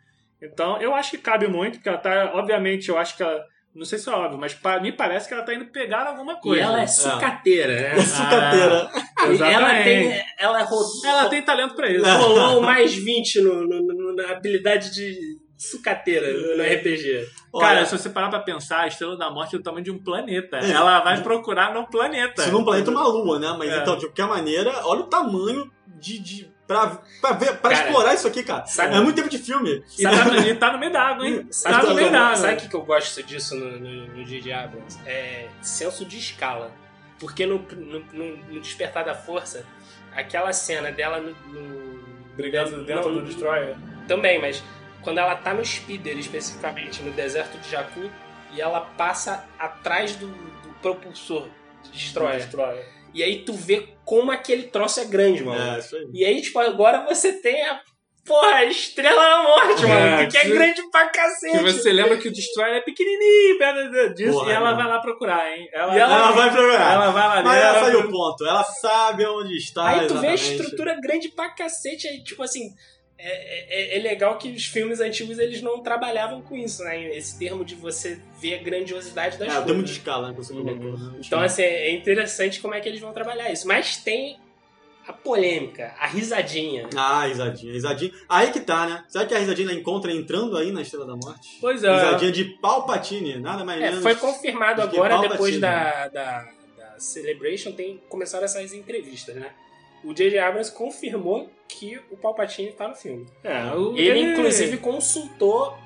Então, eu acho que cabe muito, porque ela tá, obviamente, eu acho que ela, não sei se é óbvio, mas pa- me parece que ela tá indo pegar alguma E coisa. ela é sucateira, né? Sucateira. E ela tem. Ela rodou. Ela tem talento pra isso. rolou mais 20 no, no- no- na habilidade de sucateira no RPG. Cara, Olha, se você parar pra pensar, a Estrela da Morte é do tamanho de um planeta. Ela vai procurar no planeta. se num planeta uma lua, né? Mas É. então, de qualquer maneira, olha o tamanho de. de pra, pra, ver, pra Cara, explorar isso aqui, cara. sabe- É muito tempo de filme. E tá, no- tá no meio da água, hein? Sabe Tá o no que, meio da eu- água. sabe o que que eu gosto disso no, no, no J.J. Abrams? É senso de escala. Porque no, no, no- Despertar da Força, aquela cena dela no. no- Brigando dentro do Destroyer. Também, mas quando ela tá no speeder, especificamente, no deserto de Jakku, e ela passa atrás do, do propulsor de Destroyer. Destroyer. E aí tu vê como aquele troço é grande, mano. É, isso aí. E aí, tipo, agora você tem a porra, Estrela da Morte, É, mano. Que é grande pra cacete. Que você lembra que o Destroyer é pequenininho perto disso Porra, e ela né? vai lá procurar, hein? Ela, E Ela vai procurar. ela vai lá Mas ela sabe o ponto. Ela sabe onde está. Aí tu vê a exatamente. estrutura grande pra cacete, aí, tipo assim. É, é- é legal que os filmes antigos eles não trabalhavam com isso, né? Esse termo de você ver a grandiosidade das É, o coisas. termo de escala, né? Uhum. né? Então, assim, é interessante como é que eles vão trabalhar isso. Mas tem a polêmica, a risadinha. Ah, risadinha, risadinha. Aí que tá, né? Sabe que a risadinha encontra entrando aí na Estrela da Morte? Pois é. Risadinha de Palpatine, nada mais É, menos. foi confirmado agora, Palpatine. depois da, da, da Celebration, tem, começaram essas entrevistas, né? O J.J. Abrams confirmou que o Palpatine tá no filme. É, o- Ele, inclusive, consultou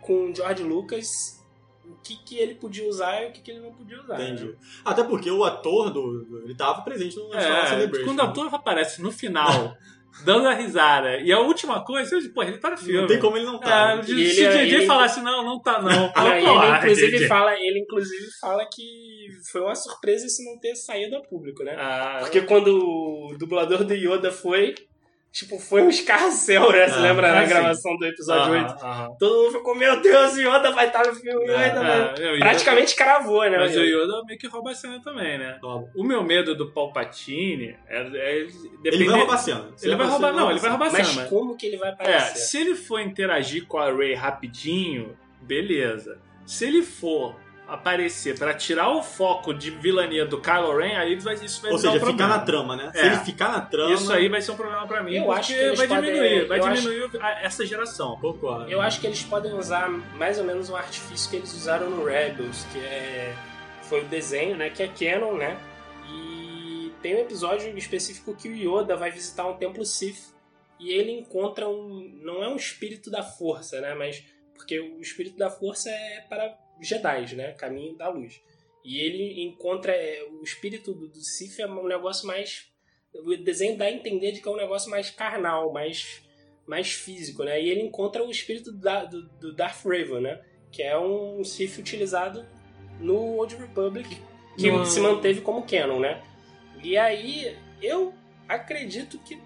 com o George Lucas o que, que ele podia usar e o que, que ele não podia usar. Entendi. né? Até porque o ator do. ele tava presente no National É, Celebration. quando o ator aparece no final, dando a risada, e a última coisa, eu digo, pô, ele tá no filme. Não tem como ele não tá. É, né? se E ele- o JJ ele- falasse, não, não tá não. Pô, ele, ah, inclusive, fala, ele, inclusive, fala que foi uma surpresa isso não ter saído a público, né? Ah, Porque quando o dublador do Yoda foi, tipo, foi um escarcel, né? Você Ah, lembra ah, na sim. gravação do episódio aham, 8? aham. Todo mundo ficou, meu Deus, o Yoda vai estar no filme. É, Yoda vai- É, eu ia- Praticamente cravou, né? Mas o Yoda. Yoda meio que rouba a cena também, né? O meu medo do Palpatine é, é Ele vai roubar a cena. Se Ele vai roubar, não, ele vai roubar a cena. mas- como que ele vai É, aparecer? se ele for interagir com a Rey rapidinho, beleza. Se ele for aparecer pra tirar o foco de vilania do Kylo Ren, aí vai, isso vai Ou seja, um ficar na trama, né? Se É. ele ficar na trama. Isso aí vai ser um problema pra mim, Eu porque acho que vai podem- diminuir, vai eu acho- diminuir a- essa geração. Concordo. Eu acho que eles podem usar mais ou menos um artifício que eles usaram no Rebels, que é foi o desenho, né, que é canon, né? E tem um episódio específico que o Yoda vai visitar um templo Sith e ele encontra um não é um espírito da força, né, mas porque o espírito da força é para Jedi, né, caminho da luz. E ele encontra é, o espírito do, do Sith é um negócio mais o desenho dá a entender de que é um negócio mais carnal, mais mais físico, né? E ele encontra o espírito da- do, do Darth Raven, né? Que é um Sith utilizado no Old Republic, que se manteve como canon, né? E aí, eu acredito que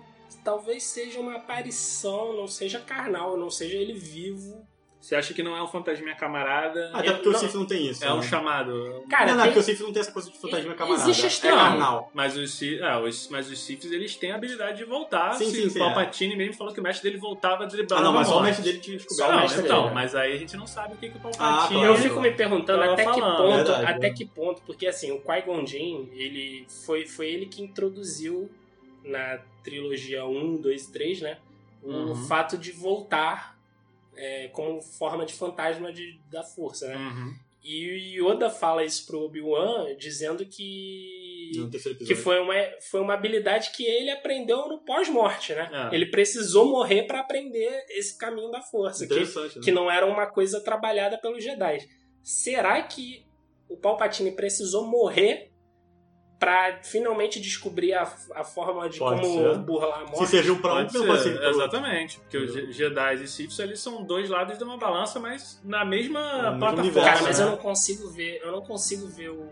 talvez seja uma aparição, não seja carnal, não seja ele vivo. Você acha que não é um fantasminha camarada? Até porque o Sif não tem isso. é um né? chamado. Cara, não, não, tem- porque o Sif não tem essa coisa de fantasma camarada. Existe esse é carnal. Mas os, Sith- é, os, mas os Siths, eles têm a habilidade de voltar. Sim, Se sim, o sim, Palpatine mesmo falou que o mestre dele voltava driblando Ah, não, mas só o mestre dele tinha descoberto. o Não, mestre então, dele, mas aí a gente não sabe o que, que o Ah, Palpatine... claro. Eu fico me perguntando Tava até que falando, ponto, verdade, até né? que ponto, porque assim, o Qui-Gon Jinn, ele foi, foi ele que introduziu na trilogia 1, 2 e 3, né? O Uhum. fato de voltar é, como forma de fantasma de, da força, né? Uhum. E o Yoda fala isso pro Obi-Wan, dizendo que que foi uma, foi uma habilidade que ele aprendeu no pós-morte, né? É. Ele precisou morrer pra aprender esse caminho da força, que né? que não era uma coisa trabalhada pelos Jedi. Será que o Palpatine precisou morrer pra finalmente descobrir a, a forma de Pode como ser. burlar a Se morte? serviu pra um, não ser, pode servir outro. exatamente. Porque os Je- Jedi e Siths, eles são dois lados de uma balança, mas na mesma No plataforma. universo, Cara, mas né? eu não consigo ver, eu não consigo ver o,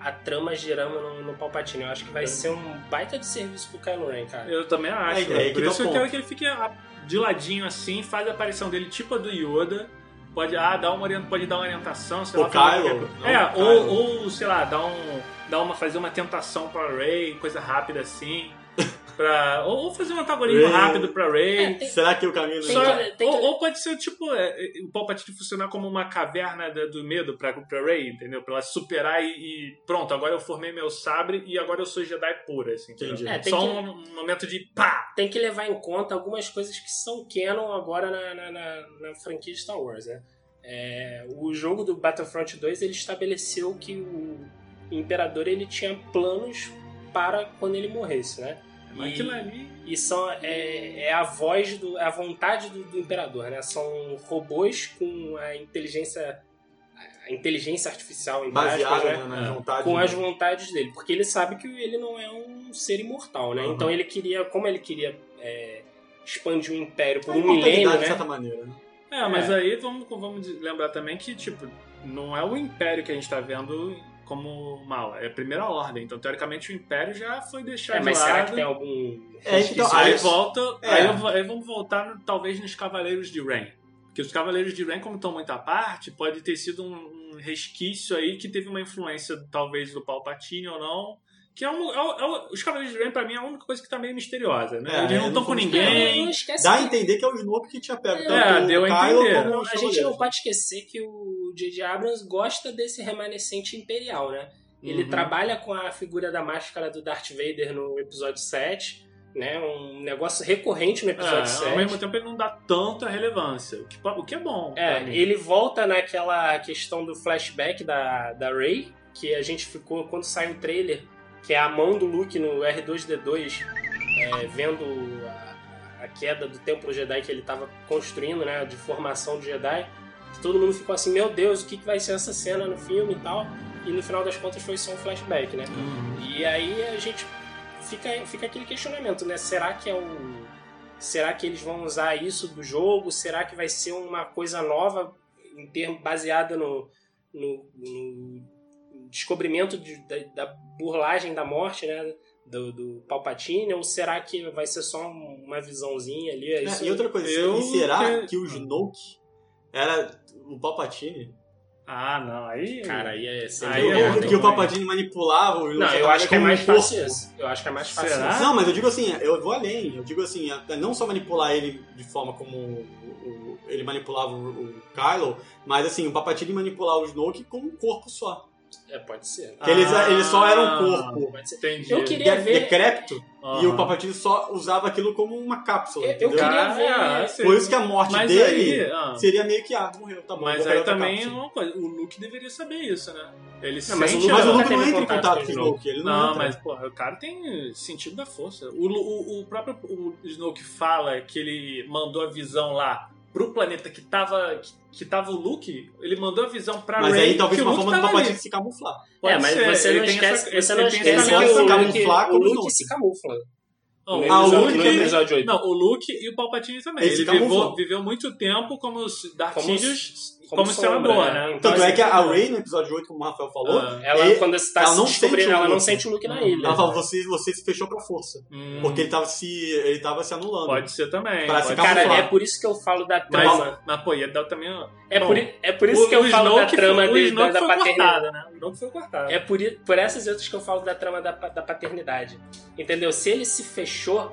a trama girando no, no Palpatine. Eu acho que vai ser um baita de serviço pro Kylo Ren, cara. Eu também acho. É, é, que Por tá isso eu ponto. quero que ele fique ah, de ladinho assim, faz a aparição dele tipo a do Yoda. Pode, ah, dar uma, pode dar uma orientação, sei O lá. Kylo, É, o ou, ou, sei lá, dar um. Dar uma, fazer uma tentação pra Ray, coisa rápida assim. Pra, ou, fazer um antagonismo Ray. rápido pra Ray. É, tem- Será que o caminho Tem Só- que- tem ou, que- ou pode ser tipo é, é, o Palpatine funcionar como uma caverna do medo pra, pra Rey, entendeu? Pra ela superar e, e pronto, agora eu formei meu sabre e agora eu sou Jedi pura, assim, entendeu? Entendi. É, Só que- um, um momento de pá! tem que levar em conta algumas coisas que são canon agora na, na, na- na franquia Star Wars, né? É, o jogo do Battlefront 2 ele estabeleceu que o Imperador ele tinha planos para quando ele morresse, né? Mas E- aquilo ali. E são, é, é a voz, do, é a vontade do, do Imperador, né? São robôs com a inteligência a inteligência artificial, aspas, baseada né? na É. vontade. com né? as vontades dele, porque ele sabe que ele não é um ser imortal, né? Uhum. Então ele queria, como ele queria é, expandir o império por É um milênio, de né? certa maneira. né? É, mas aí vamos, vamos lembrar também que, tipo, não é o Império que a gente tá vendo como mal. É a primeira ordem. Então, teoricamente, o Império já foi deixado É, mas de será lado. que tem algum. É, então, aí volta. É. Aí, aí vamos voltar, talvez, nos Cavaleiros de Rain. Porque os Cavaleiros de Rain, como estão muito à parte, pode ter sido um, um resquício aí que teve uma influência, talvez, do Palpatine ou não. Que é um. é um- é os Cavaleiros de Rain, pra mim, é a única coisa que tá meio misteriosa, né? É, Eles não estão com fomos- Não, não ninguém. esquece Dá a entender que é o Snoke que tinha pego É, tanto deu o a entender. a gente não pode esquecer que o J.J. Abrams gosta desse remanescente imperial, né? Ele Uhum. trabalha com a figura da máscara do Darth Vader no episódio 7, né? Um negócio recorrente no episódio É, 7. ao mesmo tempo ele não dá tanta relevância, o que, o que é bom. É, ele volta naquela questão do flashback da, da Rey, que a gente ficou, quando sai o trailer, que é a mão do Luke no R2D2, é, vendo a, a queda do Templo Jedi que ele estava construindo, né, de formação do Jedi. Todo mundo ficou assim, meu Deus, o que, que vai ser essa cena no filme e tal. E no final das contas foi só um flashback, né? Uhum. E aí a gente fica, fica aquele questionamento, né? Será que é o. Será que eles vão usar isso do jogo? Será que vai ser uma coisa nova em termo baseada no, no, no descobrimento de- da, da burlagem da morte, né? Do, do Palpatine? Ou será que vai ser só um- uma visãozinha ali? É É, isso- e outra coisa, eu e será que- que o Snoke era o Palpatine? Ah, não, aí. Cara, aí é sem Aí dúvida, é que, o como. Palpatine manipulava o Não, eu acho que é um mais corpo. fácil isso. Eu acho que é mais fácil Será? Não, mas eu digo assim, eu vou além. Eu digo assim, não só manipular ele de forma como o- o- ele manipulava o, o Kylo, mas assim, o Palpatine manipular o Snoke com um corpo só. É, pode ser. Que eles, Ah, ele só era um corpo. Entendi. Eu queria de, ver- decrépito e Aham. o Palpatine só usava aquilo como uma cápsula. Eu- eu queria Cara, ver- é. Por isso que a morte Mas dele aí, ah, seria meio que, ah, morreu, tá bom. Mas aí também é uma coisa, o Luke deveria saber isso, né? Ele Não, mas o sente Mas o Luke não entra em contato com o Snoke. Ele não, Não, entra. mas, porra, o cara tem sentido da força. O, o, o próprio o Snoke fala que ele mandou a visão lá pro planeta que tava, que, que tava o Luke, ele mandou a visão pra Mas Rey, aí talvez uma forma do Palpatine se camuflar. Pode é, mas ser, você ele não tem esquece, essa- você ele não tem esquece que o Luke, camuflar o Luke se camufla. Não, No Ah, o Luke no também. episódio 8. Não, o Luke e o Palpatine também. Ele Ele, se viveu, viveu muito tempo como os Darth Como Sidious, como como, sombra, senador, né? né? Então, Tanto é assim, que a Rey, no episódio 8, como o Rafael falou, Ah. Ela, ele- quando está ela se não descobrindo, sente o ela não sente o Luke na ilha. ela fala, você, você se fechou pra força. Hum, Porque ele tava se, ele tava se anulando. Pode ser também. Pra se. Cara, é por isso que eu falo da Mas, trama. mas, pô, ia dar também. ó, É bom, por, é por isso que eu falo da trama foi, o de- da, da foi paternidade. cortado, né? O Snoke foi cortado. É por, por essas e outras que eu falo da trama da, da paternidade. Entendeu? Se ele se fechou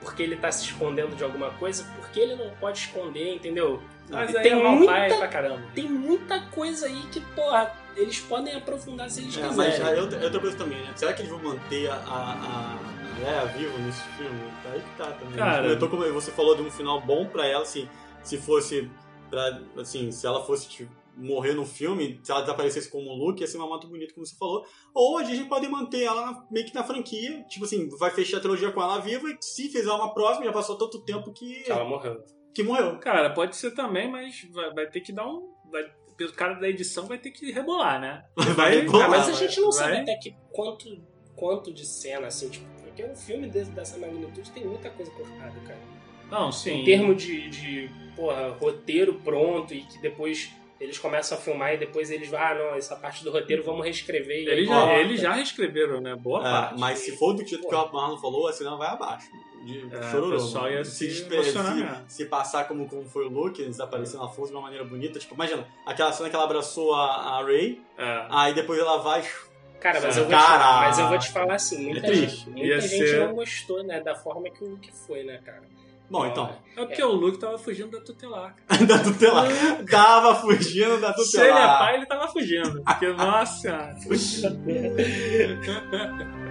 porque ele tá se escondendo de alguma coisa, porque ele não pode esconder, entendeu? Mas aí tem é muita- pai pra caramba. Tem muita coisa aí que, porra, eles podem aprofundar se eles É, quiserem. mas aí outra, outra coisa também, né? Será que eles vão manter a, a, a Leia viva nesse filme? Tá aí que tá também. Cara. Eu tô como você falou de um final bom pra ela, assim, se fosse pra, assim, se ela fosse tipo, morrer no filme, se ela desaparecesse como o Luke, ia ser uma moto bonita, como você falou. Ou a Disney pode manter ela na- meio que na franquia, tipo assim, vai fechar a trilogia com ela viva e se fizer uma próxima, já passou tanto tempo que, Que ela morreu. Que morreu. Cara, pode ser também, mas vai, vai ter que dar um. Vai, o cara da edição vai ter que rebolar, né? Vai rebolar, mas a gente não sabe vai. até que quanto, quanto de cena, assim, tipo, porque um filme desse, dessa magnitude tem muita coisa cortada, cara. Não, sim. Em termos de, de, porra, roteiro pronto e que depois eles começam a filmar e depois eles vão, ah, não, essa parte do roteiro vamos reescrever. e Eles já, eles já reescreveram, né? Boa É, parte. mas se for do jeito que o Marlon falou, a cena vai abaixo. De É, chororô. o pessoal ia se emocionar se, mesmo. se passar como, como foi o Luke, desaparecendo na força de uma maneira bonita. Tipo, imagina, aquela cena que ela abraçou a, a Ray, É. aí depois ela vai. Cara, mas eu, vou te, Caraca. mas eu vou te falar assim, muita É triste. gente, muita gente ser- não gostou, né, da forma que o Luke foi, né, cara. Bom, então, É porque o Luke tava fugindo da tutelar. da tutelar. Tava fugindo da Se ele é tutelar. pai, ele tava fugindo. Porque, nossa.